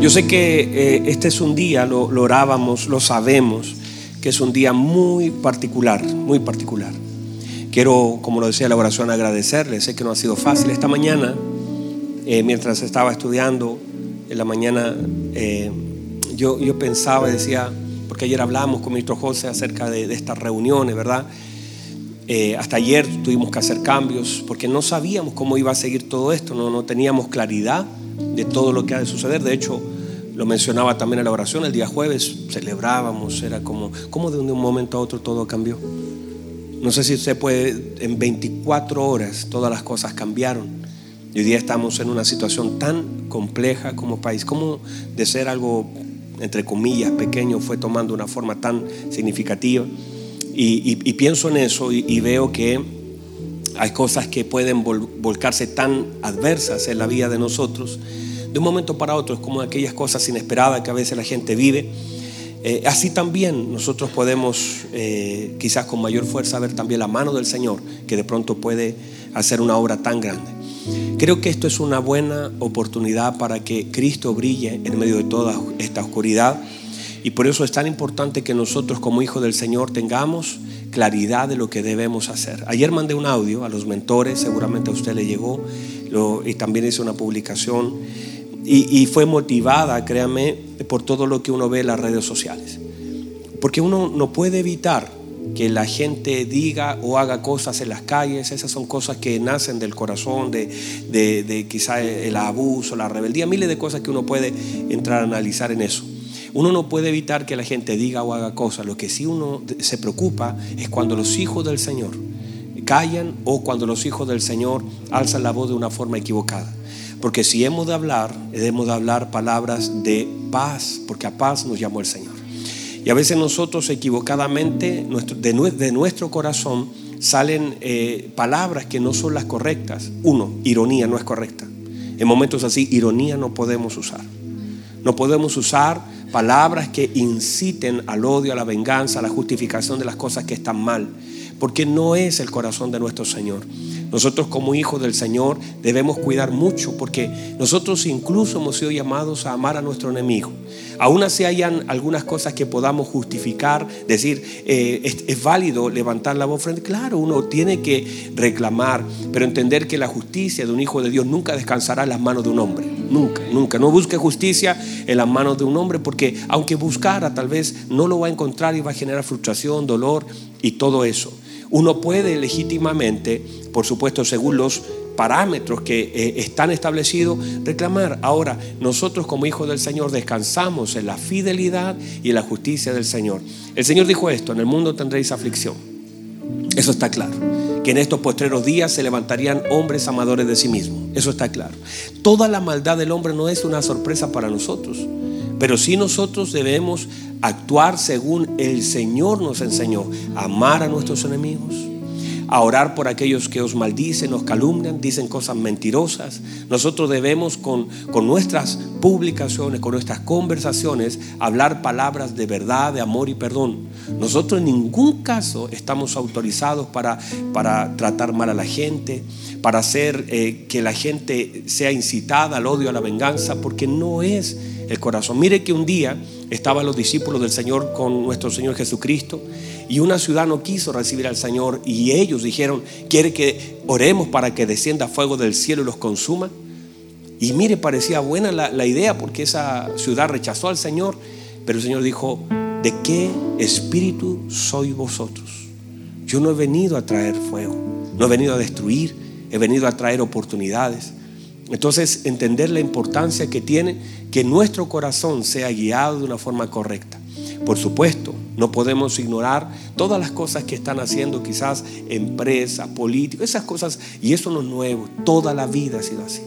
Yo sé que eh, este es un día, lo, lo orábamos, lo sabemos, que es un día muy particular, muy particular. Quiero, como lo decía la oración, agradecerle. Sé que no ha sido fácil. Esta mañana, eh, mientras estaba estudiando, en la mañana, eh, yo, yo pensaba y decía, porque ayer hablamos con ministro José acerca de, de estas reuniones, ¿verdad? Eh, hasta ayer tuvimos que hacer cambios porque no sabíamos cómo iba a seguir todo esto, no, no teníamos claridad de todo lo que ha de suceder. De hecho, lo mencionaba también en la oración, el día jueves celebrábamos, era como, como de un momento a otro todo cambió. No sé si usted puede, en 24 horas todas las cosas cambiaron. Y hoy día estamos en una situación tan compleja como país, como de ser algo, entre comillas, pequeño, fue tomando una forma tan significativa. Y, pienso en eso y, veo que hay cosas que pueden vol, volcarse tan adversas en la vida de nosotros de un momento para otro. Es como aquellas cosas inesperadas que a veces la gente vive. Eh, así también nosotros podemos eh, quizás con mayor fuerza ver también la mano del Señor que de pronto puede hacer una obra tan grande. Creo que esto es una buena oportunidad para que Cristo brille en medio de toda esta oscuridad y por eso es tan importante que nosotros como hijos del Señor tengamos claridad de lo que debemos hacer. Ayer mandé un audio a los mentores, seguramente a usted le llegó, y también hice una publicación y, y, fue motivada, créame, por todo lo que uno ve en las redes sociales. Porque uno no puede evitar que la gente diga o haga cosas en las calles, esas son cosas que nacen del corazón, de, de, de quizá el abuso, la rebeldía, miles de cosas que uno puede entrar a analizar en eso. Uno no puede evitar que la gente diga o haga cosas. Lo que sí uno se preocupa es cuando los hijos del Señor callan o cuando los hijos del Señor alzan la voz de una forma equivocada. Porque si hemos de hablar, debemos de hablar palabras de paz, porque a paz nos llamó el Señor. Y a veces nosotros equivocadamente, de nuestro corazón, salen eh, palabras que no son las correctas. Uno, ironía no es correcta. En momentos así, ironía no podemos usar. No podemos usar palabras que inciten al odio, a la venganza, a la justificación de las cosas que están mal, porque no es el corazón de nuestro Señor. Nosotros como hijos del Señor debemos cuidar mucho porque nosotros incluso hemos sido llamados a amar a nuestro enemigo. Aún así hayan algunas cosas que podamos justificar, decir, eh, es, es, válido levantar la voz frente. Claro, uno tiene que reclamar, pero entender que la justicia de un hijo de Dios nunca descansará en las manos de un hombre. Nunca, nunca. No busque justicia en las manos de un hombre porque aunque buscara tal vez no lo va a encontrar y va a generar frustración, dolor y todo eso. Uno puede legítimamente, por supuesto, según los parámetros que eh, están establecidos, reclamar. Ahora, nosotros como hijos del Señor descansamos en la fidelidad y en la justicia del Señor. El Señor dijo esto, en el mundo tendréis aflicción. Eso está claro. Que en estos postreros días se levantarían hombres amadores de sí mismos. Eso está claro. Toda la maldad del hombre no es una sorpresa para nosotros. Pero sí nosotros debemos actuar según el Señor nos enseñó, amar a nuestros enemigos, a orar por aquellos que os maldicen, os calumnian, dicen cosas mentirosas. Nosotros debemos con, con, nuestras publicaciones, con nuestras conversaciones, hablar palabras de verdad, de amor y perdón. Nosotros en ningún caso estamos autorizados para, para tratar mal a la gente, para hacer eh, que la gente sea incitada al odio, a la venganza, porque no es el corazón. Mire que un día estaban los discípulos del Señor con nuestro Señor Jesucristo y una ciudad no quiso recibir al Señor y ellos dijeron, quiere que oremos para que descienda fuego del cielo y los consuma. Y mire, parecía buena la, la idea porque esa ciudad rechazó al Señor, pero el Señor dijo, ¿de qué espíritu sois vosotros? Yo no he venido a traer fuego, no he venido a destruir, he venido a traer oportunidades. Entonces, entender la importancia que tiene que nuestro corazón sea guiado de una forma correcta. Por supuesto, no podemos ignorar todas las cosas que están haciendo quizás empresas, políticos, esas cosas, y eso no es nuevo, toda la vida ha sido así.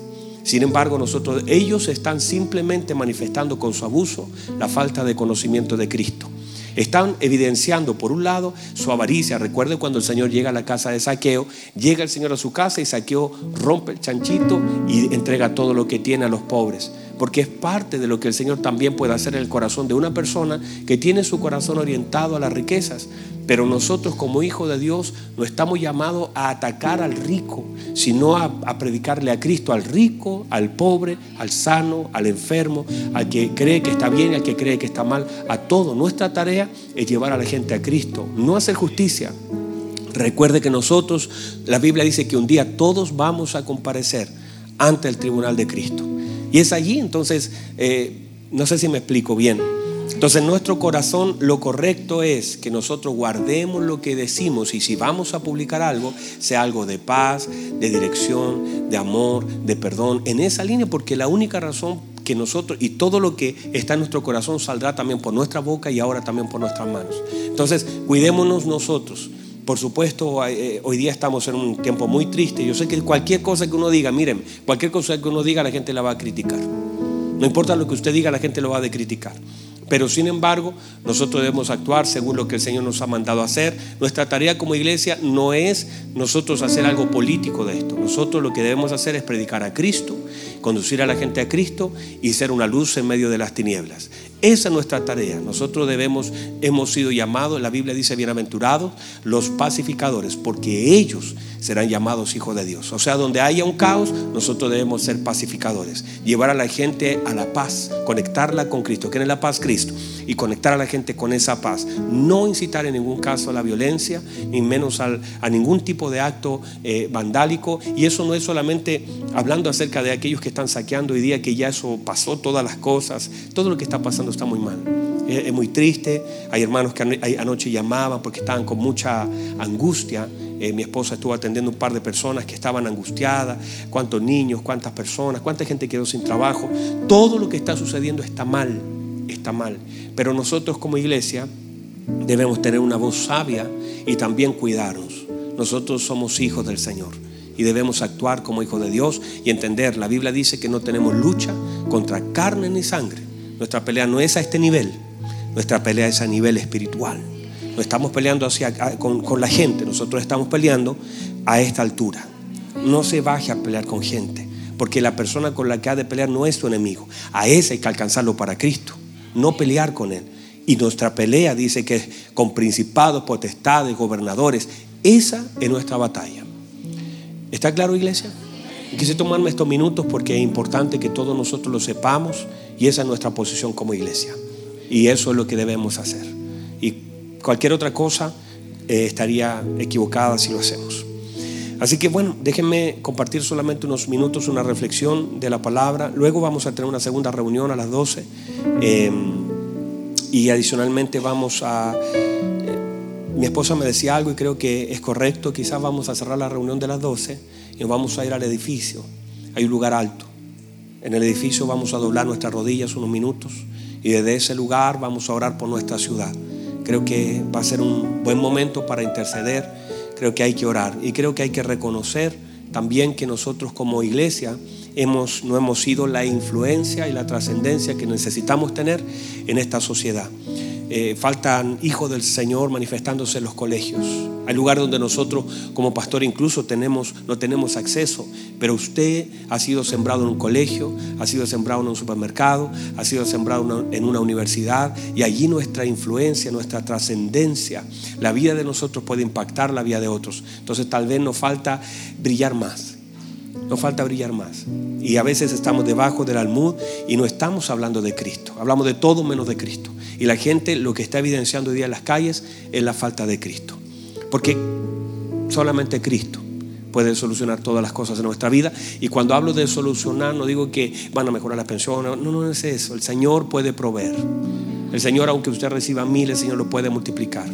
Sin embargo, nosotros, ellos están simplemente manifestando con su abuso la falta de conocimiento de Cristo. Están evidenciando, por un lado, su avaricia. Recuerden cuando el Señor llega a la casa de Saqueo, llega el Señor a su casa y Saqueo rompe el chanchito y entrega todo lo que tiene a los pobres. Porque es parte de lo que el Señor también puede hacer en el corazón de una persona que tiene su corazón orientado a las riquezas. Pero nosotros como hijos de Dios no estamos llamados a atacar al rico, sino a, a, predicarle a Cristo, al rico, al pobre, al sano, al enfermo, al que cree que está bien al que cree que está mal, a todo. Nuestra tarea es llevar a la gente a Cristo, no hacer justicia. Recuerde que nosotros, la Biblia dice que un día todos vamos a comparecer ante el tribunal de Cristo. Y es allí, entonces, eh, no sé si me explico bien. Entonces, en nuestro corazón lo correcto es que nosotros guardemos lo que decimos y si vamos a publicar algo, sea algo de paz, de dirección, de amor, de perdón, en esa línea, porque la única razón que nosotros y todo lo que está en nuestro corazón saldrá también por nuestra boca y ahora también por nuestras manos. Entonces, cuidémonos nosotros. Por supuesto, eh, hoy día estamos en un tiempo muy triste. Yo sé que cualquier cosa que uno diga, miren, cualquier cosa que uno diga, la gente la va a criticar. No importa lo que usted diga, la gente lo va a criticar. Pero sin embargo, nosotros debemos actuar según lo que el Señor nos ha mandado hacer. Nuestra tarea como iglesia no es nosotros hacer algo político de esto. Nosotros lo que debemos hacer es predicar a Cristo, conducir a la gente a Cristo y ser una luz en medio de las tinieblas. Esa es nuestra tarea. Nosotros debemos, hemos sido llamados, la Biblia dice bienaventurados los pacificadores, porque ellos serán llamados hijos de Dios. O sea, donde haya un caos, nosotros debemos ser pacificadores, llevar a la gente a la paz, conectarla con Cristo. que es la paz? Cristo. Y conectar a la gente con esa paz. No incitar en ningún caso a la violencia, ni menos a ningún tipo de acto eh, vandálico. Y eso no es solamente hablando acerca de aquellos que están saqueando hoy día, que ya eso pasó, todas las cosas, todo lo que está pasando está muy mal. Es, muy triste. Hay hermanos que anoche llamaban porque estaban con mucha angustia. Eh, mi esposa estuvo atendiendo un par de personas que estaban angustiadas. Cuántos niños, cuántas personas, cuánta gente quedó sin trabajo. Todo lo que está sucediendo está mal, está mal. Pero nosotros como iglesia debemos tener una voz sabia y también cuidarnos. Nosotros somos hijos del Señor y debemos actuar como hijos de Dios y entender, la Biblia dice que no tenemos lucha contra carne ni sangre, nuestra pelea no es a este nivel, nuestra pelea es a nivel espiritual. No estamos peleando hacia, con, con la gente, nosotros estamos peleando a esta altura. No se baje a pelear con gente, porque la persona con la que ha de pelear no es tu enemigo. A ese hay que alcanzarlo para Cristo, no pelear con él. Y nuestra pelea dice que con principados, potestades, gobernadores. Esa es nuestra batalla. ¿Está claro, iglesia? Quise tomarme estos minutos porque es importante que todos nosotros lo sepamos y esa es nuestra posición como iglesia. Y eso es lo que debemos hacer. Y cualquier otra cosa eh, estaría equivocada si lo hacemos. Así que bueno, déjenme compartir solamente unos minutos, una reflexión de la palabra. Luego vamos a tener una segunda reunión a las 12. Em, y adicionalmente vamos a... Eh, mi esposa me decía algo y creo que es correcto. Quizás vamos a cerrar la reunión de las 12 y nos vamos a ir al edificio. Hay un lugar alto. En el edificio vamos a doblar nuestras rodillas unos minutos y desde ese lugar vamos a orar por nuestra ciudad. Creo que va a ser un buen momento para interceder. Creo que hay que orar y creo que hay que reconocer también que nosotros como iglesia no hemos sido la influencia y la trascendencia que necesitamos tener en esta sociedad. Eh, faltan hijos del Señor manifestándose en los colegios. Hay lugares donde nosotros como pastor incluso no tenemos acceso, pero usted ha sido sembrado en un colegio, ha sido sembrado en un supermercado, ha sido sembrado en una universidad y allí nuestra influencia, nuestra trascendencia, la vida de nosotros puede impactar la vida de otros. Entonces tal vez nos falta brillar más. Nos falta brillar más. Y a veces estamos debajo del almud y no estamos hablando de Cristo. Hablamos de todo menos de Cristo. Y la gente lo que está evidenciando hoy día en las calles es la falta de Cristo. Porque solamente Cristo puede solucionar todas las cosas de nuestra vida. Y cuando hablo de solucionar, no digo que van a mejorar las pensiones. No, no es eso. El Señor puede proveer. El Señor, aunque usted reciba miles, el Señor lo puede multiplicar.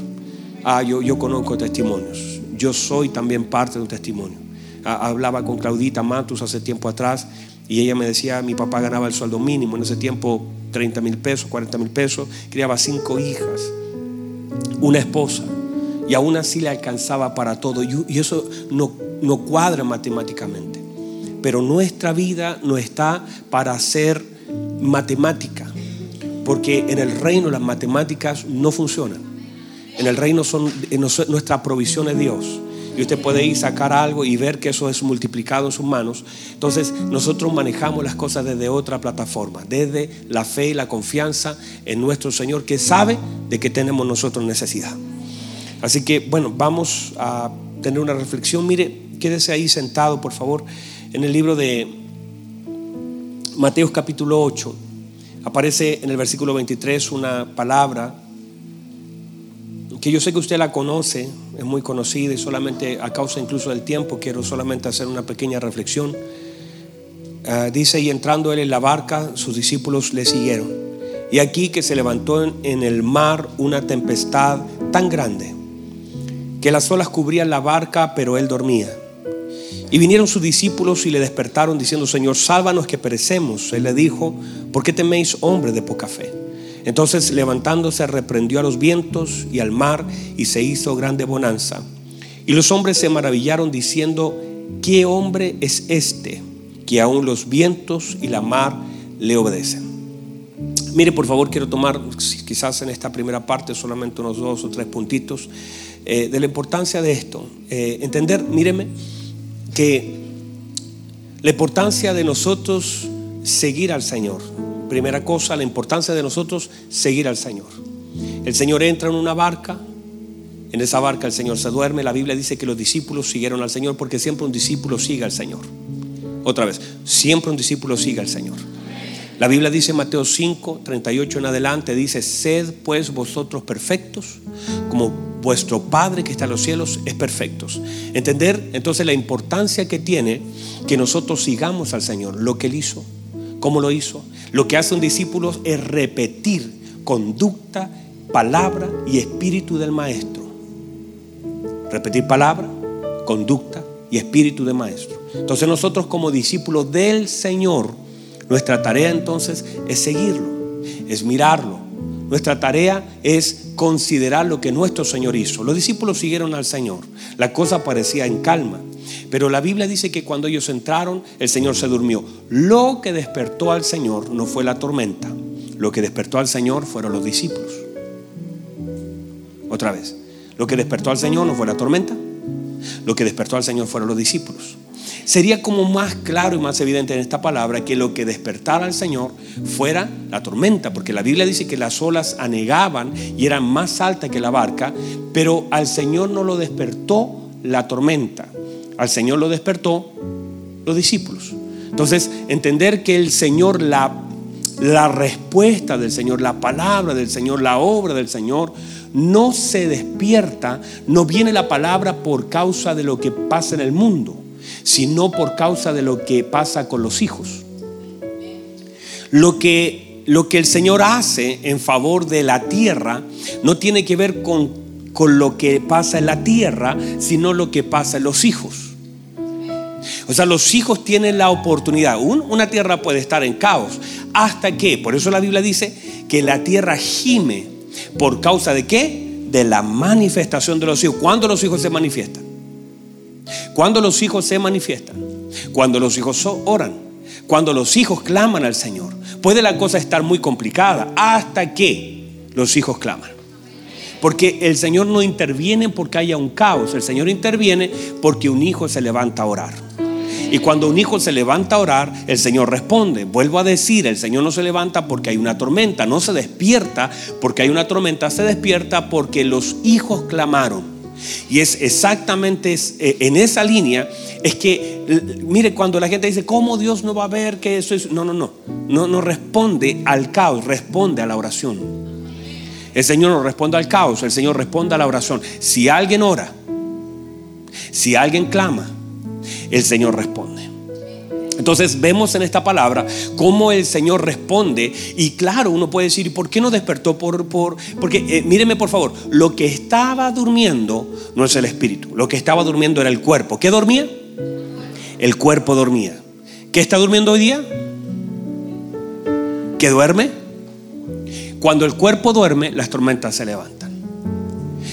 Ah, yo, yo conozco testimonios. Yo soy también parte de un testimonio. Ah, hablaba con Claudita Matus hace tiempo atrás y ella me decía, mi papá ganaba el sueldo mínimo. En ese tiempo 30 mil pesos, 40 mil pesos, criaba cinco hijas, una esposa, y aún así le alcanzaba para todo. Y eso no, no cuadra matemáticamente. Pero nuestra vida no está para ser matemática, porque en el reino las matemáticas no funcionan. En el reino son, nuestra provisión es Dios. Y usted puede ir sacar algo y ver que eso es multiplicado en sus manos. Entonces nosotros manejamos las cosas desde otra plataforma, desde la fe y la confianza en nuestro Señor que sabe de que tenemos nosotros necesidad. Así que bueno, vamos a tener una reflexión. Mire, quédese ahí sentado, por favor, en el libro de Mateos capítulo 8. Aparece en el versículo 23 una palabra que yo sé que usted la conoce, es muy conocida y solamente a causa incluso del tiempo quiero solamente hacer una pequeña reflexión. Ah, dice, y entrando él en la barca, sus discípulos le siguieron. Y aquí que se levantó en el mar una tempestad tan grande que las olas cubrían la barca, pero él dormía. Y vinieron sus discípulos y le despertaron diciendo, Señor, sálvanos que perecemos. Él le dijo, ¿por qué teméis, hombre de poca fe? Entonces levantándose reprendió a los vientos y al mar y se hizo grande bonanza. Y los hombres se maravillaron diciendo, ¿qué hombre es este que aún los vientos y la mar le obedecen? Mire, por favor, quiero tomar quizás en esta primera parte solamente unos dos o tres puntitos eh, de la importancia de esto. Eh, entender, míreme, que la importancia de nosotros seguir al Señor. Primera cosa, la importancia de nosotros seguir al Señor. El Señor entra en una barca, en esa barca el Señor se duerme. La Biblia dice que los discípulos siguieron al Señor porque siempre un discípulo sigue al Señor. Otra vez, siempre un discípulo sigue al Señor. La Biblia dice en Mateo 5, 38 en adelante, dice, sed pues vosotros perfectos, como vuestro Padre que está en los cielos es perfecto. Entender entonces la importancia que tiene que nosotros sigamos al Señor, lo que Él hizo, cómo lo hizo. Lo que hace un discípulo es repetir conducta, palabra y espíritu del Maestro. Repetir palabra, conducta y espíritu del Maestro. Entonces nosotros como discípulos del Señor, nuestra tarea entonces es seguirlo, es mirarlo. Nuestra tarea es considerar lo que nuestro Señor hizo. Los discípulos siguieron al Señor. La cosa parecía en calma. Pero la Biblia dice que cuando ellos entraron, el Señor se durmió. Lo que despertó al Señor no fue la tormenta. Lo que despertó al Señor fueron los discípulos. Otra vez. Lo que despertó al Señor no fue la tormenta. Lo que despertó al Señor fueron los discípulos sería como más claro y más evidente en esta palabra que lo que despertara al Señor fuera la tormenta, porque la Biblia dice que las olas anegaban y eran más altas que la barca, pero al Señor no lo despertó la tormenta, al Señor lo despertó los discípulos. Entonces, entender que el Señor, la, la respuesta del Señor, la palabra del Señor, la obra del Señor, no se despierta, no viene la palabra por causa de lo que pasa en el mundo sino por causa de lo que pasa con los hijos. Lo que, lo que el Señor hace en favor de la tierra no tiene que ver con, con lo que pasa en la tierra, sino lo que pasa en los hijos. O sea, los hijos tienen la oportunidad. una tierra puede estar en caos. ¿Hasta que Por eso la Biblia dice que la tierra gime. ¿Por causa de qué? De la manifestación de los hijos. ¿Cuándo los hijos se manifiestan? Cuando los hijos se manifiestan, cuando los hijos oran, cuando los hijos claman al Señor. Puede la cosa estar muy complicada hasta que los hijos claman. Porque el Señor no interviene porque haya un caos, el Señor interviene porque un hijo se levanta a orar. Y cuando un hijo se levanta a orar, el Señor responde. Vuelvo a decir, el Señor no se levanta porque hay una tormenta, no se despierta porque hay una tormenta, se despierta porque los hijos clamaron. Y es exactamente eh, en esa línea, es que, mire, cuando la gente dice, ¿cómo Dios no va a ver que eso es? No, no, no, no, no responde al caos, responde a la oración. El Señor no responde al caos, el Señor responde a la oración. Si alguien ora, si alguien clama, el Señor responde. Entonces vemos en esta palabra cómo el Señor responde y claro, uno puede decir, ¿por qué no despertó? Por, por, porque eh, míreme por favor, lo que estaba durmiendo no es el espíritu, lo que estaba durmiendo era el cuerpo. ¿Qué dormía? El cuerpo dormía. ¿Qué está durmiendo hoy día? ¿Qué duerme? Cuando el cuerpo duerme, las tormentas se levantan.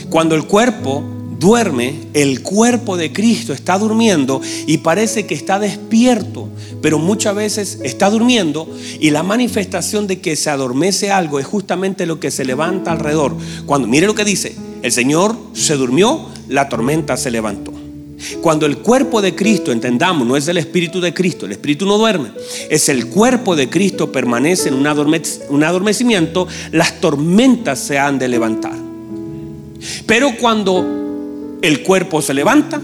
Cuando el cuerpo duerme, el cuerpo de Cristo está durmiendo y parece que está despierto, pero muchas veces está durmiendo y la manifestación de que se adormece algo es justamente lo que se levanta alrededor. Cuando mire lo que dice, el Señor se durmió, la tormenta se levantó. Cuando el cuerpo de Cristo, entendamos, no es el espíritu de Cristo, el espíritu no duerme, es el cuerpo de Cristo permanece en un, adormecimiento, las tormentas se han de levantar. Pero cuando el cuerpo se levanta,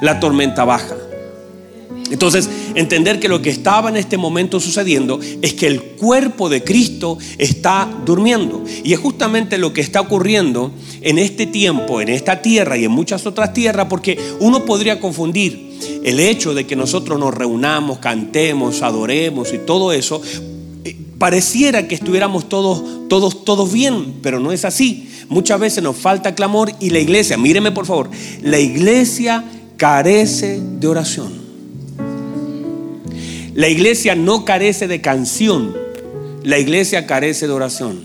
la tormenta baja. Entonces, entender que lo que estaba en este momento sucediendo es que el cuerpo de Cristo está durmiendo. Y es justamente lo que está ocurriendo en este tiempo, en esta tierra y en muchas otras tierras, porque uno podría confundir el hecho de que nosotros nos reunamos, cantemos, adoremos y todo eso. Eh, pareciera que estuviéramos todos, todos, todos bien, pero no es así. Muchas veces nos falta clamor y la iglesia, míreme por favor, la iglesia carece de oración. La iglesia no carece de canción, la iglesia carece de oración.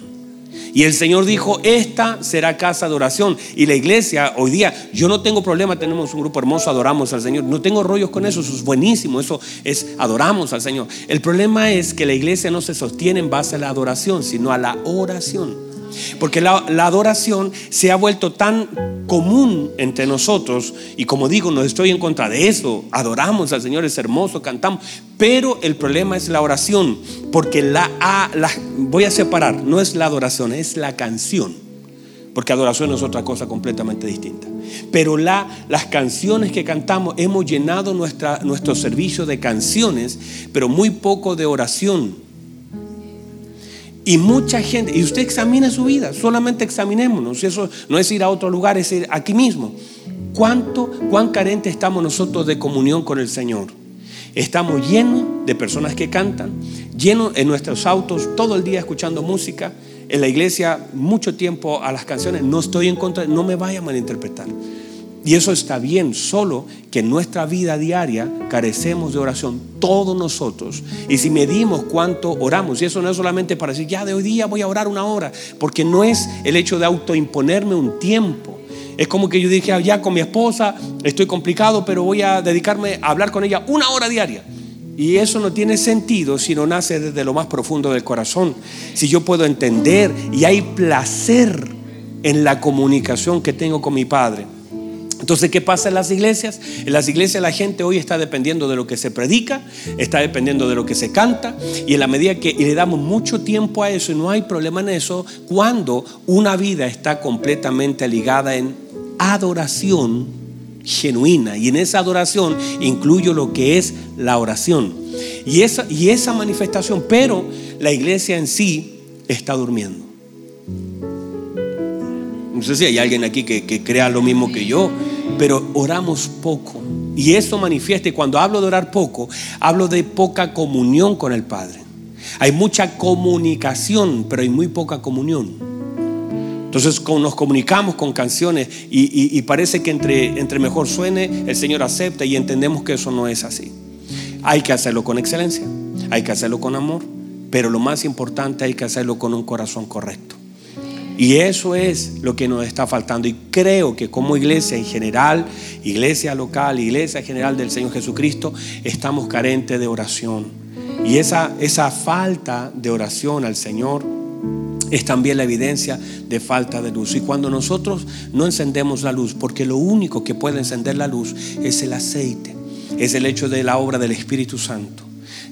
Y el Señor dijo, esta será casa de oración. Y la iglesia hoy día, yo no tengo problema, tenemos un grupo hermoso, adoramos al Señor. No tengo rollos con eso, eso es buenísimo, eso es, adoramos al Señor. El problema es que la iglesia no se sostiene en base a la adoración, sino a la oración. Porque la, adoración se ha vuelto tan común entre nosotros. Y como digo, no estoy en contra de eso. Adoramos al Señor, es hermoso, cantamos. Pero el problema es la oración. Porque la, voy a separar, no es la adoración, es la canción. Porque adoración es otra cosa completamente distinta. Pero la, las canciones que cantamos, hemos llenado nuestra, nuestro servicio de canciones, pero muy poco de oración. Y mucha gente, y usted examina su vida, solamente examinémonos. Eso no es ir a otro lugar, es ir aquí mismo. ¿Cuánto, cuán carente estamos nosotros de comunión con el Señor? Estamos llenos de personas que cantan, llenos en nuestros autos todo el día escuchando música, en la iglesia mucho tiempo a las canciones. No estoy en contra, no me vaya a malinterpretar. Y eso está bien, solo que en nuestra vida diaria carecemos de oración, todos nosotros. Y si medimos cuánto oramos, y eso no es solamente para decir, ya de hoy día voy a orar una hora, porque no es el hecho de autoimponerme un tiempo. Es como que yo dije, ah, ya con mi esposa estoy complicado, pero voy a dedicarme a hablar con ella una hora diaria. Y eso no tiene sentido si no nace desde lo más profundo del corazón. Si yo puedo entender y hay placer en la comunicación que tengo con mi Padre entonces, ¿qué pasa en las iglesias? En las iglesias la gente hoy está dependiendo de lo que se predica, está dependiendo de lo que se canta, y en la medida que le damos mucho tiempo a eso, y no hay problema en eso, cuando una vida está completamente ligada en adoración genuina, y en esa adoración incluyo lo que es la oración, y esa, y esa manifestación, pero la iglesia en sí está durmiendo. Sé si hay alguien aquí que, que crea lo mismo que yo pero oramos poco. Y eso manifiesta, y cuando hablo de orar poco, hablo de poca comunión con el Padre. Hay mucha comunicación, pero hay muy poca comunión. Entonces nos comunicamos con canciones y, parece que entre, entre mejor suene, el Señor acepta y entendemos que eso no es así. Hay que hacerlo con excelencia, hay que hacerlo con amor, pero lo más importante hay que hacerlo con un corazón correcto. Y eso es lo que nos está faltando. Y creo que como iglesia en general, iglesia local, iglesia general del Señor Jesucristo, estamos carentes de oración. Y esa, esa falta de oración al Señor es también la evidencia de falta de luz. Y cuando nosotros no encendemos la luz, porque lo único que puede encender la luz es el aceite, es el hecho de la obra del Espíritu Santo.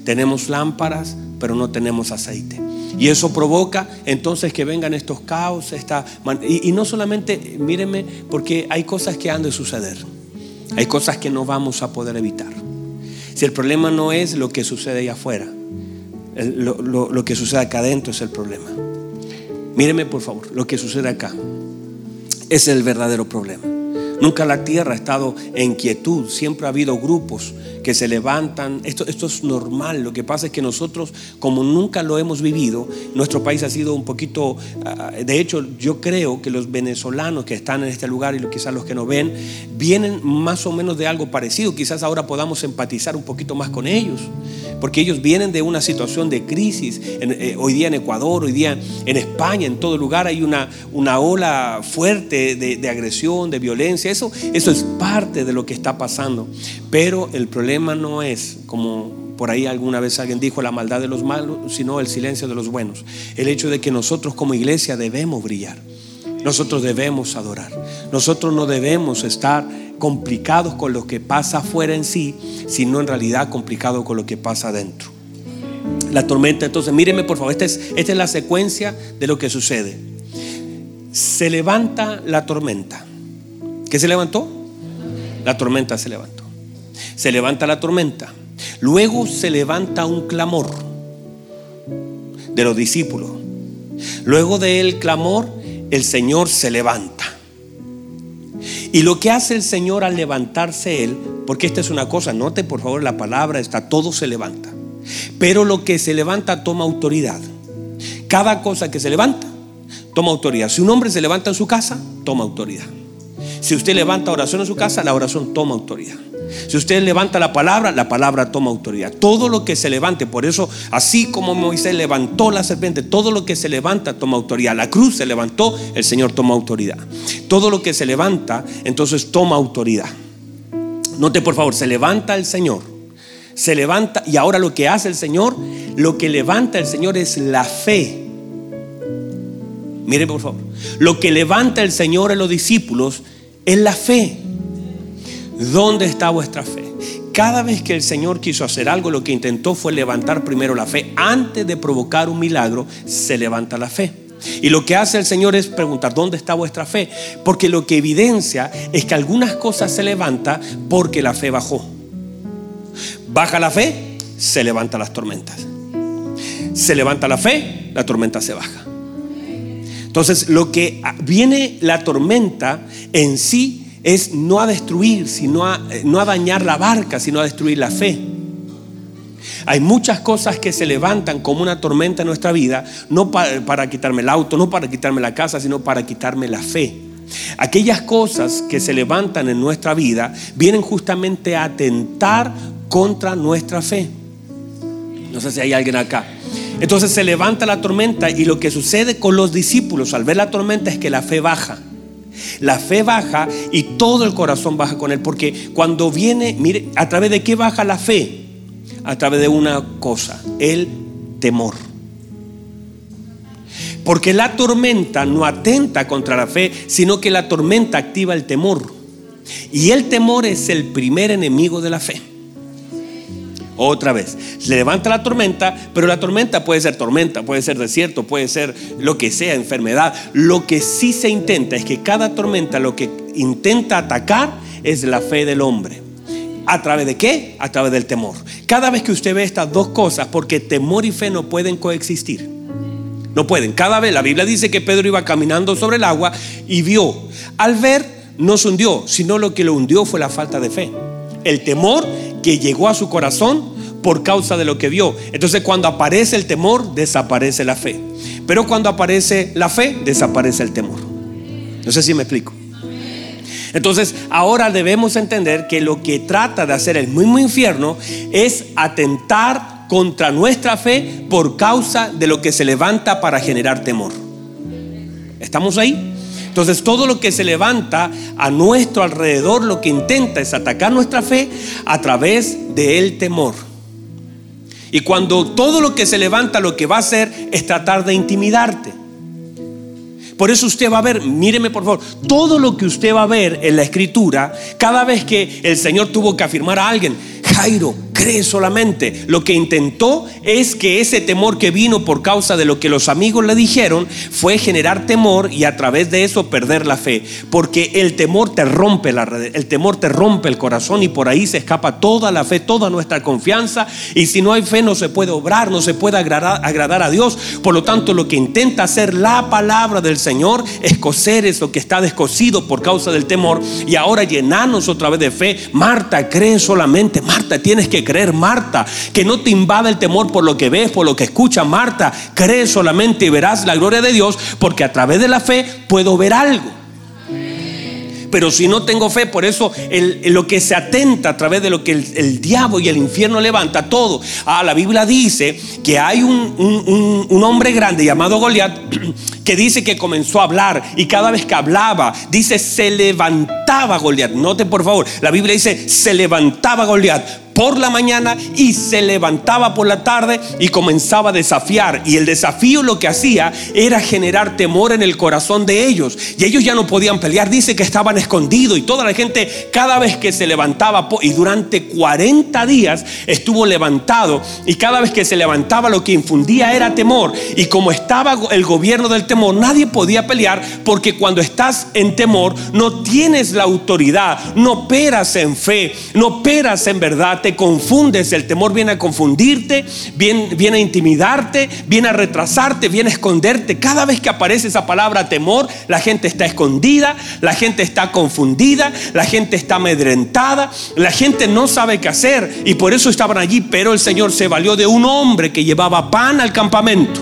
Tenemos lámparas, pero no tenemos aceite. Y eso provoca entonces que vengan estos caos, esta, y, no solamente, mírenme, porque hay cosas que han de suceder, hay cosas que no vamos a poder evitar. Si el problema no es lo que sucede allá afuera, lo, lo que sucede acá adentro es el problema. Míreme por favor, lo que sucede acá es el verdadero problema. Nunca la tierra ha estado en quietud, siempre ha habido grupos que se levantan. Esto, esto es normal. Lo que pasa es que nosotros, como nunca lo hemos vivido, nuestro país ha sido un poquito... Ah, de hecho, yo creo que los venezolanos que están en este lugar y quizás los que no ven, vienen más o menos de algo parecido. Quizás ahora podamos empatizar un poquito más con ellos. Porque ellos vienen de una situación de crisis. Eh, hoy día en Ecuador, hoy día en España, en todo lugar hay una, una ola fuerte de, de agresión, de violencia. Eso, eso es parte de lo que está pasando. Pero el problema no es, como por ahí alguna vez alguien dijo, la maldad de los malos, sino el silencio de los buenos. El hecho de que nosotros como iglesia debemos brillar. nosotros debemos adorar. Nosotros no debemos estar complicados con lo que pasa afuera en sí, sino en realidad complicados con lo que pasa adentro. La tormenta, entonces, mírenme por favor, esta es, esta es la secuencia de lo que sucede. Se levanta la tormenta. ¿Qué se levantó? La tormenta se levantó. Se levanta la tormenta. Luego se levanta un clamor de los discípulos. Luego del clamor, el Señor se levanta. Y lo que hace el Señor al levantarse Él, porque esta es una cosa, note por favor la palabra, está, todo se levanta. Pero lo que se levanta toma autoridad. Cada cosa que se levanta, toma autoridad. Si un hombre se levanta en su casa, toma autoridad. Si usted levanta oración en su casa, la oración toma autoridad. Si usted levanta la palabra, la palabra toma autoridad. Todo lo que se levante, por eso, así como Moisés levantó la serpiente, todo lo que se levanta toma autoridad. La cruz se levantó, el Señor toma autoridad. Todo lo que se levanta, entonces toma autoridad. Note por favor, se levanta el Señor. Se levanta y ahora lo que hace el Señor, lo que levanta el Señor es la fe. Mire por favor, lo que levanta el Señor en los discípulos es la fe. ¿Dónde está vuestra fe? Cada vez que el Señor quiso hacer algo, lo que intentó fue levantar primero la fe. Antes de provocar un milagro, se levanta la fe. Y lo que hace el Señor es preguntar, ¿dónde está vuestra fe? Porque lo que evidencia es que algunas cosas se levanta porque la fe bajó. Baja la fe, se levantan las tormentas. Se levanta la fe, la tormenta se baja. Entonces, lo que viene la tormenta en sí es no a destruir, sino a, eh, no a dañar la barca, sino a destruir la fe. Hay muchas cosas que se levantan como una tormenta en nuestra vida, no para, para, quitarme el auto, no para quitarme la casa, sino para quitarme la fe. Aquellas cosas que se levantan en nuestra vida vienen justamente a atentar contra nuestra fe. No sé si hay alguien acá. Entonces se levanta la tormenta y lo que sucede con los discípulos al ver la tormenta es que la fe baja. La fe baja y todo el corazón baja con él. Porque cuando viene, mire, ¿a través de qué baja la fe? A través de una cosa, el temor. Porque la tormenta no atenta contra la fe, sino que la tormenta activa el temor. Y el temor es el primer enemigo de la fe. Otra vez, se levanta la tormenta, pero la tormenta puede ser tormenta, puede ser desierto, puede ser lo que sea, enfermedad. Lo que sí se intenta es que cada tormenta lo que intenta atacar es la fe del hombre. ¿A través de qué? A través del temor. Cada vez que usted ve estas dos cosas, porque temor y fe no pueden coexistir. No pueden. Cada vez la Biblia dice que Pedro iba caminando sobre el agua y vio. Al ver, no se hundió, sino lo que lo hundió fue la falta de fe. El temor que llegó a su corazón por causa de lo que vio. Entonces cuando aparece el temor, desaparece la fe. Pero cuando aparece la fe, desaparece el temor. No sé si me explico. Entonces ahora debemos entender que lo que trata de hacer el mismo infierno es atentar contra nuestra fe por causa de lo que se levanta para generar temor. ¿Estamos ahí? Entonces todo lo que se levanta a nuestro alrededor lo que intenta es atacar nuestra fe a través del temor. Y cuando todo lo que se levanta lo que va a hacer es tratar de intimidarte. Por eso usted va a ver, míreme por favor, todo lo que usted va a ver en la escritura, cada vez que el Señor tuvo que afirmar a alguien, Jairo, cree solamente. Lo que intentó es que ese temor que vino por causa de lo que los amigos le dijeron fue generar temor y a través de eso perder la fe. Porque el temor te rompe la red, el temor te rompe el corazón y por ahí se escapa toda la fe, toda nuestra confianza. Y si no hay fe no se puede obrar, no se puede agradar, a Dios. Por lo tanto, lo que intenta hacer la palabra del Señor es coser eso que está descosido por causa del temor y ahora llenarnos otra vez de fe. Marta, cree solamente. Marta, tienes que creer Marta. Que no te invada el temor por lo que ves, por lo que escuchas, Marta. Cree solamente y verás la gloria de Dios, porque a través de la fe puedo ver algo pero si no tengo fe, por eso lo que se atenta a través de lo que el, diablo y el infierno levanta, todo. Ah, la Biblia dice que hay un, un hombre grande llamado Goliat que dice que comenzó a hablar y cada vez que hablaba, dice, se levantaba Goliat. Note por favor, la Biblia dice, se levantaba Goliat por la mañana y se levantaba por la tarde y comenzaba a desafiar. Y el desafío lo que hacía era generar temor en el corazón de ellos. Y ellos ya no podían pelear. Dice que estaban escondidos y toda la gente cada vez que se levantaba y durante 40 días estuvo levantado y cada vez que se levantaba lo que infundía era temor. Y como estaba el gobierno del temor, nadie podía pelear porque cuando estás en temor no tienes la autoridad, no operas en fe, no operas en verdad, te confundes. El temor viene a confundirte, viene, viene a intimidarte, viene a retrasarte, viene a esconderte. Cada vez que aparece esa palabra temor, la gente está escondida, la gente está confundida, la gente está amedrentada, la gente no sabe qué hacer y por eso estaban allí. Pero el Señor se valió de un hombre que llevaba pan al campamento.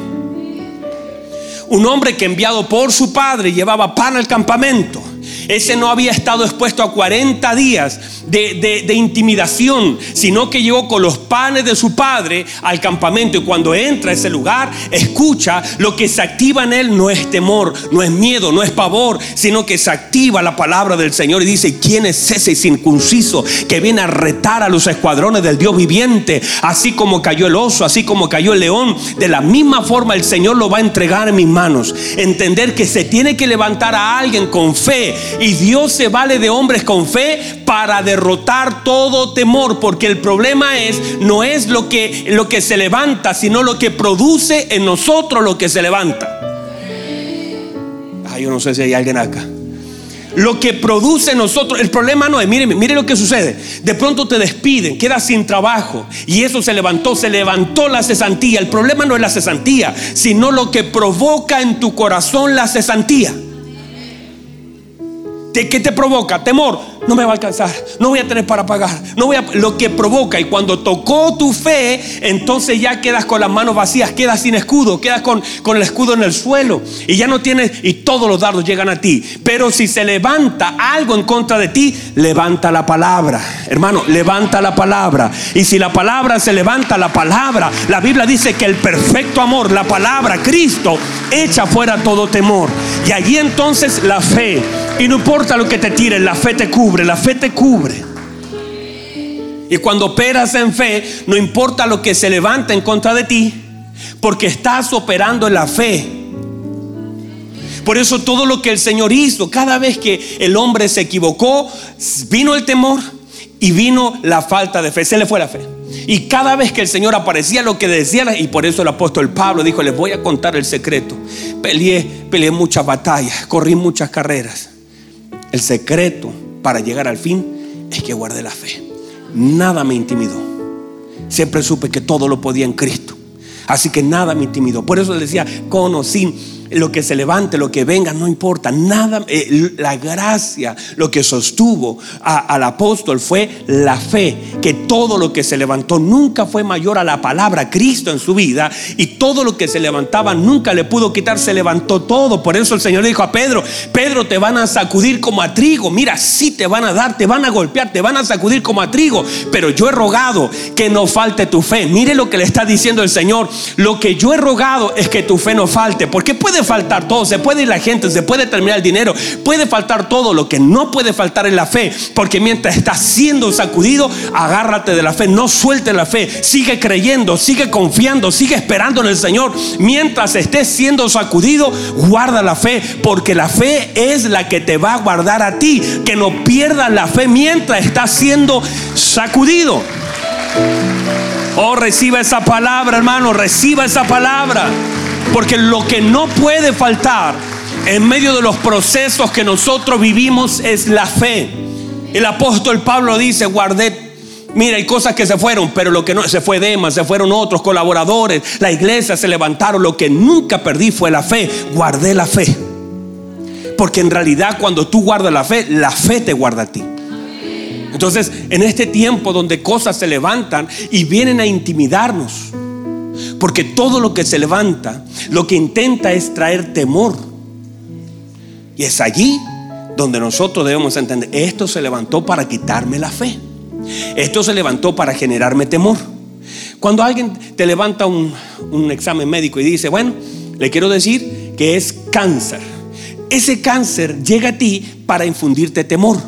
Un hombre que enviado por su padre llevaba pan al campamento. Ese no había estado expuesto a 40 días de, intimidación, sino que llegó con los panes de su padre al campamento y cuando entra a ese lugar, escucha lo que se activa en él no es temor, no es miedo, no es pavor, sino que se activa la palabra del Señor y dice, ¿quién es ese circunciso que viene a retar a los escuadrones del Dios viviente? Así como cayó el oso, así como cayó el león, de la misma forma el Señor lo va a entregar en mis manos. Entender que se tiene que levantar a alguien con fe y Dios se vale de hombres con fe para derrotar todo temor, porque el problema es no es lo que lo que se levanta, sino lo que produce en nosotros lo que se levanta. Ay, yo no sé si hay alguien acá. Lo que produce en nosotros, el problema no es, mire, mire lo que sucede. De pronto te despiden, quedas sin trabajo y eso se levantó, se levantó la cesantía. El problema no es la cesantía, sino lo que provoca en tu corazón la cesantía. ¿De qué te provoca? Temor no me va a alcanzar, no voy a tener para pagar, no voy a lo que provoca y cuando tocó tu fe, entonces ya quedas con las manos vacías, quedas sin escudo, quedas con, con el escudo en el suelo y ya no tienes y todos los dardos llegan a ti. Pero si se levanta algo en contra de ti, levanta la palabra, hermano, levanta la palabra. Y si la palabra se levanta, la palabra, la Biblia dice que el perfecto amor, la palabra, Cristo, echa fuera todo temor. Y allí entonces la fe, y no importa lo que te tiren, la fe te cubre la fe te cubre. Y cuando operas en fe, no importa lo que se levanta en contra de ti, porque estás operando en la fe. Por eso todo lo que el Señor hizo, cada vez que el hombre se equivocó, vino el temor y vino la falta de fe. Se le fue la fe. Y cada vez que el Señor aparecía, lo que decía, y por eso el apóstol Pablo dijo, les voy a contar el secreto. Peleé, peleé muchas batallas, corrí muchas carreras. El secreto para llegar al fin es que guardé la fe. Nada me intimidó. Siempre supe que todo lo podía en Cristo. Así que nada me intimidó. Por eso le decía, con o sin lo que se levante, lo que venga, no importa. Nada, eh, la gracia, lo que sostuvo al apóstol fue la fe, que todo lo que se levantó nunca fue mayor a la palabra Cristo en su vida y todo lo que se levantaba nunca le pudo quitar, se levantó todo. Por eso el Señor dijo a Pedro, Pedro te van a sacudir como a trigo, mira, sí te van a dar, te van a golpear, te van a sacudir como a trigo, pero yo he rogado que no falte tu fe. Mire lo que le está diciendo el Señor, lo que yo he rogado es que tu fe no falte, porque puede faltar todo, se puede ir la gente, se puede terminar el dinero, puede faltar todo, lo que no puede faltar es la fe, porque mientras estás siendo sacudido, agárrate de la fe, no suelte la fe, sigue creyendo, sigue confiando, sigue esperando en el Señor, mientras estés siendo sacudido, guarda la fe, porque la fe es la que te va a guardar a ti, que no pierdas la fe mientras estás siendo sacudido. Oh, reciba esa palabra, hermano, reciba esa palabra. Porque lo que no puede faltar en medio de los procesos que nosotros vivimos es la fe. El apóstol Pablo dice, guardé Mira, hay cosas que se fueron, pero lo que no se fue Demas, se fueron otros colaboradores, la iglesia se levantaron. Lo que nunca perdí fue la fe. Guardé la fe. Porque en realidad cuando tú guardas la fe, la fe te guarda a ti. Entonces, en este tiempo donde cosas se levantan y vienen a intimidarnos, porque todo lo que se levanta, lo que intenta es traer temor. Y es allí donde nosotros debemos entender, esto se levantó para quitarme la fe. Esto se levantó para generarme temor. Cuando alguien te levanta un, examen médico y dice, bueno, le quiero decir que es cáncer. Ese cáncer llega a ti para infundirte temor.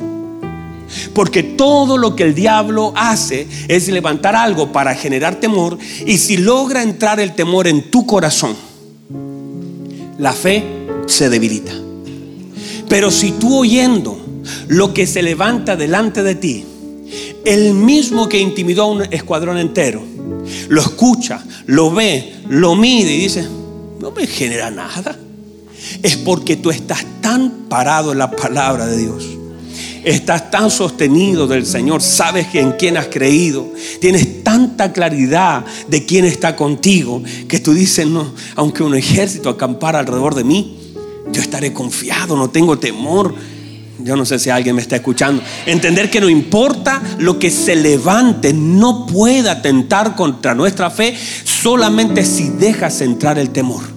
Porque todo lo que el diablo hace es levantar algo para generar temor. Y si logra entrar el temor en tu corazón, la fe se debilita. Pero si tú oyendo lo que se levanta delante de ti, el mismo que intimidó a un escuadrón entero, lo escucha, lo ve, lo mide y dice, no me genera nada. Es porque tú estás tan parado en la palabra de Dios. Estás tan sostenido del Señor, sabes en quién has creído, tienes tanta claridad de quién está contigo, que tú dices, no, aunque un ejército acampara alrededor de mí, yo estaré confiado, no tengo temor. Yo no sé si alguien me está escuchando. Entender que no importa lo que se levante, no puede atentar contra nuestra fe solamente si dejas entrar el temor.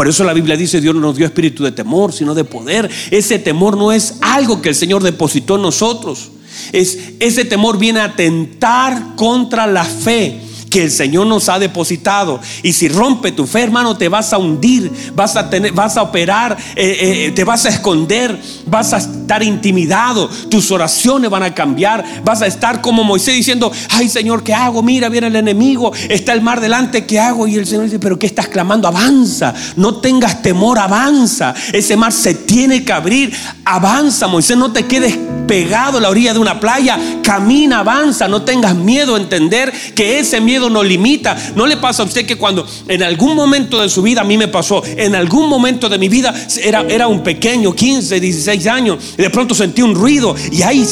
Por eso la Biblia dice, Dios no nos dio espíritu de temor, sino de poder. Ese temor no es algo que el Señor depositó en nosotros. Es, ese temor viene a atentar contra la fe que el Señor nos ha depositado. Y si rompe tu fe, hermano, te vas a hundir, vas a tener, vas a operar, eh, eh, te vas a esconder, vas a estar intimidado, tus oraciones van a cambiar, vas a estar como Moisés diciendo, ay Señor, ¿qué hago? Mira, viene el enemigo, está el mar delante, ¿qué hago? Y el Señor dice, pero ¿qué estás clamando? Avanza, no tengas temor, avanza. Ese mar se tiene que abrir, avanza, Moisés, no te quedes pegado a la orilla de una playa, camina, avanza, no tengas miedo a entender que ese miedo no limita. No le pasa a usted que cuando en algún momento de su vida, a mí me pasó, en algún momento de mi vida, era, era un pequeño, 15, 16 años, y de pronto sentí un ruido y hay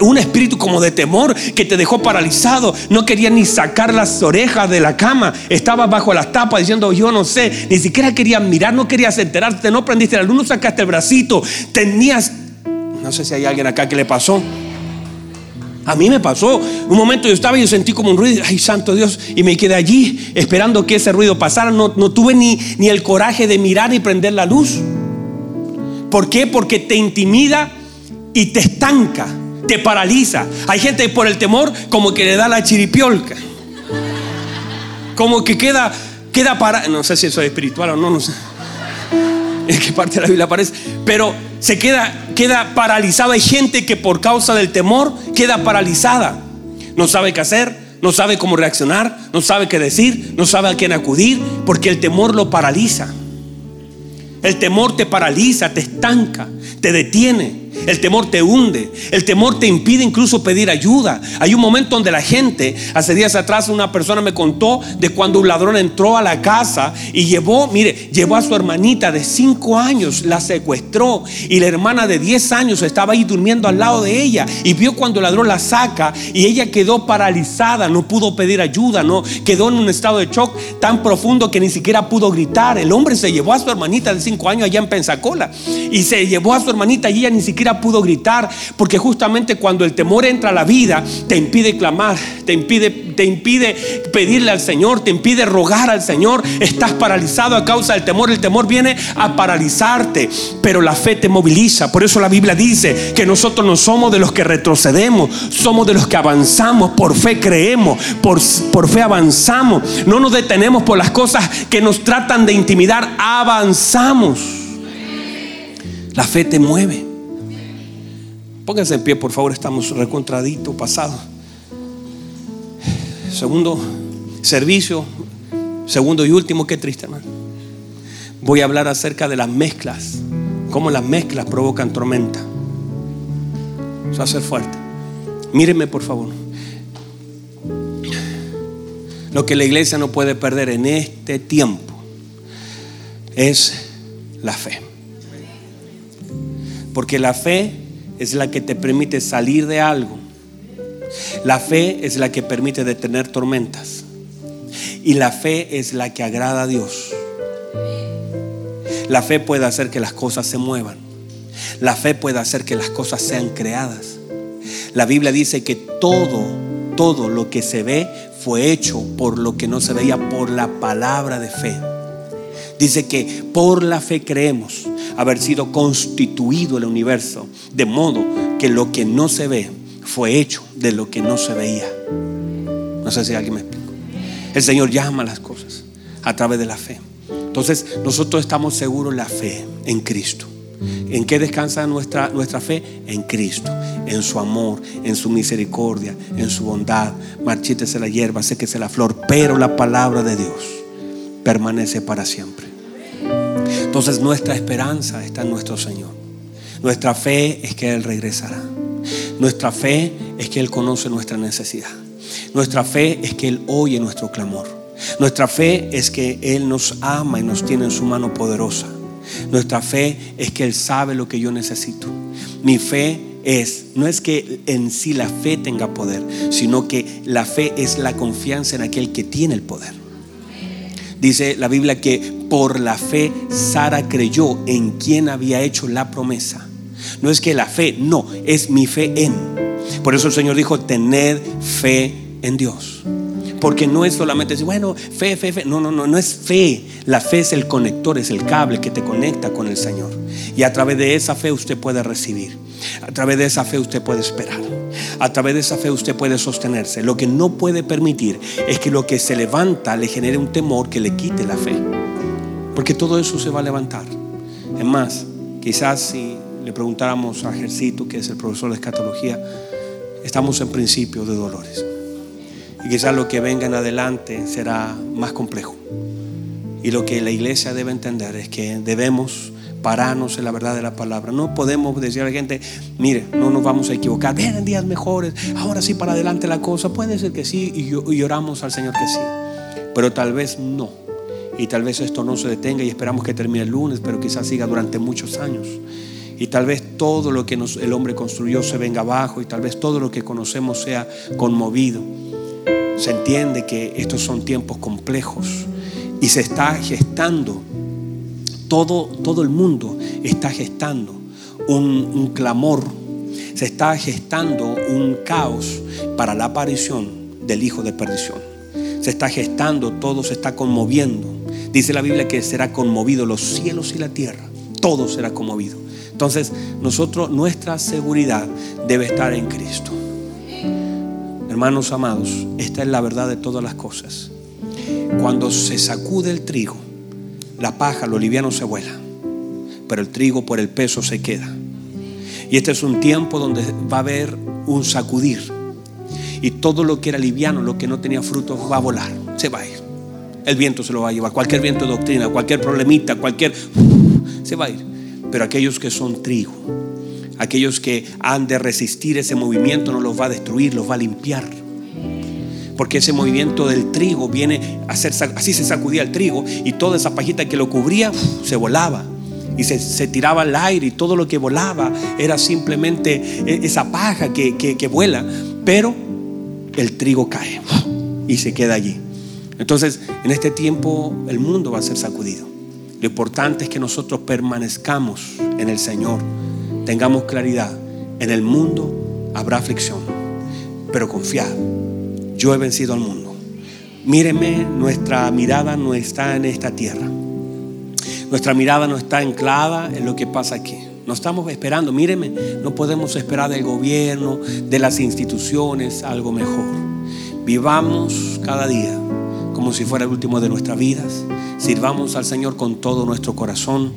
un espíritu como de temor que te dejó paralizado. No quería ni sacar las orejas de la cama, estaba bajo las tapas diciendo, yo no sé, ni siquiera quería mirar, no querías enterarte, no prendiste la luz, sacaste el bracito, tenías, no sé si hay alguien acá que le pasó. A mí me pasó. Un momento yo estaba y yo sentí como un ruido. Ay, santo Dios. Y me quedé allí esperando que ese ruido pasara. No, no tuve ni, ni el coraje de mirar ni prender la luz. ¿Por qué? Porque te intimida y te estanca, te paraliza. Hay gente por el temor como que le da la chiripiolca. Como que queda, queda. No sé si eso es espiritual o no, no sé. En qué parte de la Biblia aparece. Pero se queda, queda paralizada. Hay gente que por causa del temor queda paralizada. No sabe qué hacer, no sabe cómo reaccionar, no sabe qué decir, no sabe a quién acudir, porque el temor lo paraliza. El temor te paraliza, te estanca, te detiene. El temor te hunde. El temor te impide incluso pedir ayuda. Hay un momento donde la gente, hace días atrás una persona me contó de cuando un ladrón entró a la casa y llevó, mire, llevó a su hermanita de 5 años, la secuestró y la hermana de 10 años estaba ahí durmiendo al lado de ella y vio cuando el ladrón la saca y ella quedó paralizada, no pudo pedir ayuda, no quedó en un estado de shock tan profundo que ni siquiera pudo gritar. El hombre se llevó a su hermanita de 5 años allá en Pensacola y se llevó a su hermanita y ella ni siquiera pudo gritar, porque justamente cuando el temor entra a la vida, te impide clamar, te impide, te impide pedirle al Señor, te impide rogar al Señor, estás paralizado a causa del temor, el temor viene a paralizarte, pero la fe te moviliza, por eso la Biblia dice que nosotros no somos de los que retrocedemos, somos de los que avanzamos, por fe creemos, por, por fe avanzamos, no nos detenemos por las cosas que nos tratan de intimidar, avanzamos. La fe te mueve. Pónganse en pie, por favor, estamos recontradito, pasado. Segundo servicio, segundo y último, qué triste, hermano. Voy a hablar acerca de las mezclas, cómo las mezclas provocan tormenta. Eso va a ser fuerte. Mírenme, por favor. Lo que la iglesia no puede perder en este tiempo es la fe. Porque la fe es la que te permite salir de algo. La fe es la que permite detener tormentas. Y la fe es la que agrada a Dios. La fe puede hacer que las cosas se muevan. La fe puede hacer que las cosas sean creadas. La Biblia dice que todo, todo lo que se ve fue hecho por lo que no se veía, por la palabra de fe. Dice que por la fe creemos haber sido constituido el universo, de modo que lo que no se ve fue hecho de lo que no se veía. No sé si alguien me explica. El Señor llama las cosas a través de la fe. Entonces nosotros estamos seguros la fe en Cristo. ¿En qué descansa nuestra, nuestra fe? En Cristo, en su amor, en su misericordia, en su bondad. Marchítese la hierba, séquese la flor, pero la palabra de Dios permanece para siempre. Entonces nuestra esperanza está en nuestro Señor. Nuestra fe es que Él regresará. Nuestra fe es que Él conoce nuestra necesidad. Nuestra fe es que Él oye nuestro clamor. Nuestra fe es que Él nos ama y nos tiene en su mano poderosa. Nuestra fe es que Él sabe lo que yo necesito. Mi fe es, no es que en sí la fe tenga poder, sino que la fe es la confianza en aquel que tiene el poder. Dice la Biblia que por la fe Sara creyó en quien había hecho la promesa. No es que la fe, no, es mi fe en. Por eso el Señor dijo, tened fe en Dios. Porque no es solamente decir, bueno, fe, fe, fe. No, no, no, no es fe. La fe es el conector, es el cable que te conecta con el Señor. Y a través de esa fe usted puede recibir. A través de esa fe usted puede esperar. A través de esa fe usted puede sostenerse. Lo que no puede permitir es que lo que se levanta le genere un temor que le quite la fe. Porque todo eso se va a levantar. Es más, quizás si le preguntáramos a Ejercito, que es el profesor de escatología, estamos en principio de dolores. Y quizás lo que venga en adelante será más complejo. Y lo que la iglesia debe entender es que debemos pararnos en la verdad de la palabra. No podemos decir a la gente, mire, no nos vamos a equivocar, vienen días mejores, ahora sí para adelante la cosa. Puede ser que sí y, y oramos al Señor que sí, pero tal vez no. Y tal vez esto no se detenga y esperamos que termine el lunes, pero quizás siga durante muchos años. Y tal vez todo lo que el hombre construyó se venga abajo y tal vez todo lo que conocemos sea conmovido se entiende que estos son tiempos complejos y se está gestando, todo, todo el mundo está gestando un, un clamor, se está gestando un caos para la aparición del Hijo de Perdición. Se está gestando, todo se está conmoviendo. Dice la Biblia que será conmovido los cielos y la tierra, todo será conmovido. Entonces, nosotros, nuestra seguridad debe estar en Cristo. Hermanos amados, esta es la verdad de todas las cosas. Cuando se sacude el trigo, la paja, lo liviano se vuela, pero el trigo por el peso se queda. Y este es un tiempo donde va a haber un sacudir. Y todo lo que era liviano, lo que no tenía frutos, va a volar, se va a ir. El viento se lo va a llevar, cualquier viento de doctrina, cualquier problemita, cualquier... Se va a ir. Pero aquellos que son trigo, Aquellos que han de resistir ese movimiento no los va a destruir, los va a limpiar. Porque ese movimiento del trigo viene a ser, así se sacudía el trigo y toda esa pajita que lo cubría se volaba y se, tiraba al aire y todo lo que volaba era simplemente e, esa paja que, que vuela, pero el trigo cae y se queda allí. Entonces, en este tiempo el mundo va a ser sacudido. Lo importante es que nosotros permanezcamos en el Señor tengamos claridad. En el mundo habrá aflicción, pero confiad, yo he vencido al mundo. Míreme, nuestra mirada no está en esta tierra. Nuestra mirada no está anclada en lo que pasa aquí. No estamos esperando, míreme, no podemos esperar del gobierno, de las instituciones, algo mejor. Vivamos cada día como si fuera el último de nuestras vidas. Sirvamos al Señor con todo nuestro corazón.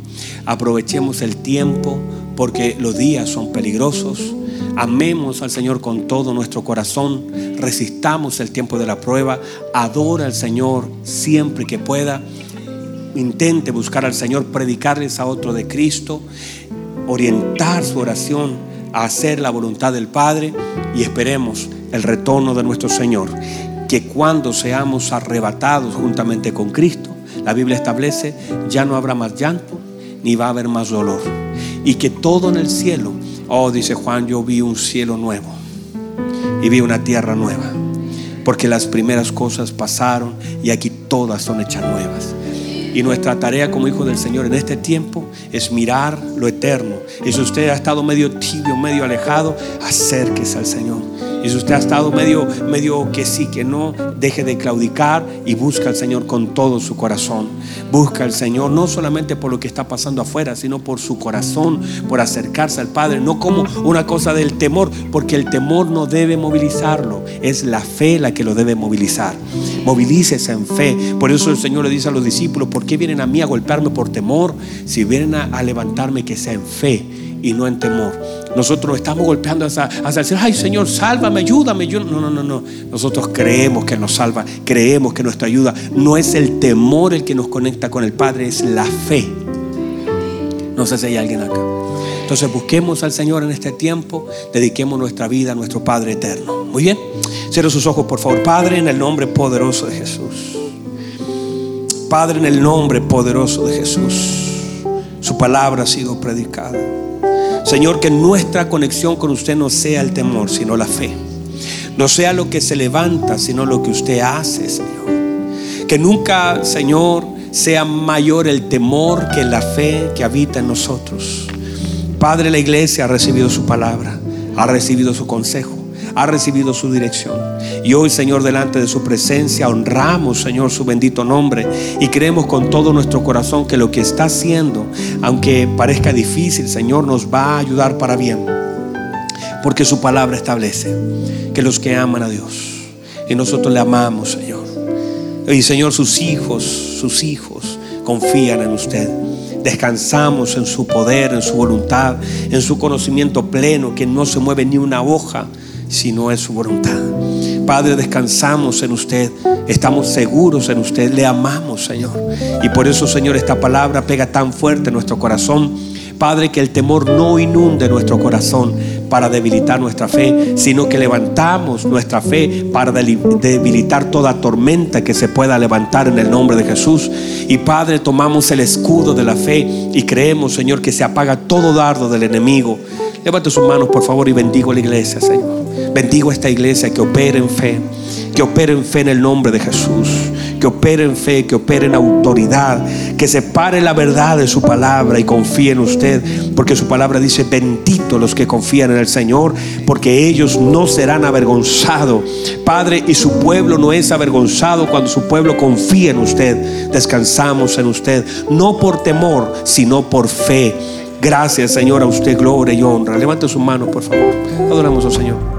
Aprovechemos el tiempo porque los días son peligrosos. Amemos al Señor con todo nuestro corazón. Resistamos el tiempo de la prueba. Adora al Señor siempre que pueda. Intente buscar al Señor, predicarles a otro de Cristo, orientar su oración a hacer la voluntad del Padre y esperemos el retorno de nuestro Señor que cuando seamos arrebatados juntamente con Cristo, la Biblia establece, ya no habrá más llanto, ni va a haber más dolor. Y que todo en el cielo, oh, dice Juan, yo vi un cielo nuevo y vi una tierra nueva. Porque las primeras cosas pasaron y aquí todas son hechas nuevas. Y nuestra tarea como hijo del Señor en este tiempo es mirar lo eterno. Y si usted ha estado medio tibio, medio alejado, acérquese al Señor Y si usted ha estado medio, medio que sí, que no, deje de claudicar y busca al Señor con todo su corazón. Busca al Señor no solamente por lo que está pasando afuera, sino por su corazón, por acercarse al Padre. No como una cosa del temor, porque el temor no debe movilizarlo. Es la fe la que lo debe movilizar. Movilícese en fe. Por eso el Señor le dice a los discípulos, ¿por qué vienen a mí a golpearme por temor? Si vienen a, a levantarme, que sea en fe y no en temor. Nosotros estamos golpeando hacia, el Señor. Ay, Señor, sálvame, ayúdame. Yo, no, no, no, no. Nosotros creemos que nos salva, creemos que nuestra ayuda no es el temor el que nos conecta con el Padre, es la fe. No sé si hay alguien acá. Entonces busquemos al Señor en este tiempo, dediquemos nuestra vida a nuestro Padre eterno. Muy bien. Cierre sus ojos, por favor. Padre, en el nombre poderoso de Jesús. Padre, en el nombre poderoso de Jesús. Su palabra ha sido predicada. Señor, que nuestra conexión con usted no sea el temor, sino la fe. No sea lo que se levanta, sino lo que usted hace, Señor. Que nunca, Señor, sea mayor el temor que la fe que habita en nosotros. Padre, la iglesia ha recibido su palabra, ha recibido su consejo ha recibido su dirección. Y hoy, Señor, delante de su presencia, honramos, Señor, su bendito nombre y creemos con todo nuestro corazón que lo que está haciendo, aunque parezca difícil, Señor, nos va a ayudar para bien. Porque su palabra establece que los que aman a Dios, y nosotros le amamos, Señor. Y Señor, sus hijos, sus hijos confían en usted. Descansamos en su poder, en su voluntad, en su conocimiento pleno, que no se mueve ni una hoja si no es su voluntad. Padre, descansamos en usted, estamos seguros en usted, le amamos, Señor. Y por eso, Señor, esta palabra pega tan fuerte en nuestro corazón. Padre, que el temor no inunde nuestro corazón para debilitar nuestra fe, sino que levantamos nuestra fe para debilitar toda tormenta que se pueda levantar en el nombre de Jesús. Y Padre, tomamos el escudo de la fe y creemos, Señor, que se apaga todo dardo del enemigo. Levante sus manos, por favor, y bendigo a la iglesia, Señor. Bendigo a esta iglesia que opere en fe, que opere en fe en el nombre de Jesús, que opere en fe, que opere en autoridad, que separe la verdad de su palabra y confíe en usted, porque su palabra dice, bendito los que confían en el Señor, porque ellos no serán avergonzados. Padre, y su pueblo no es avergonzado cuando su pueblo confía en usted. Descansamos en usted, no por temor, sino por fe. Gracias, Señor, a usted gloria y honra. Levante sus manos, por favor. Adoramos al Señor.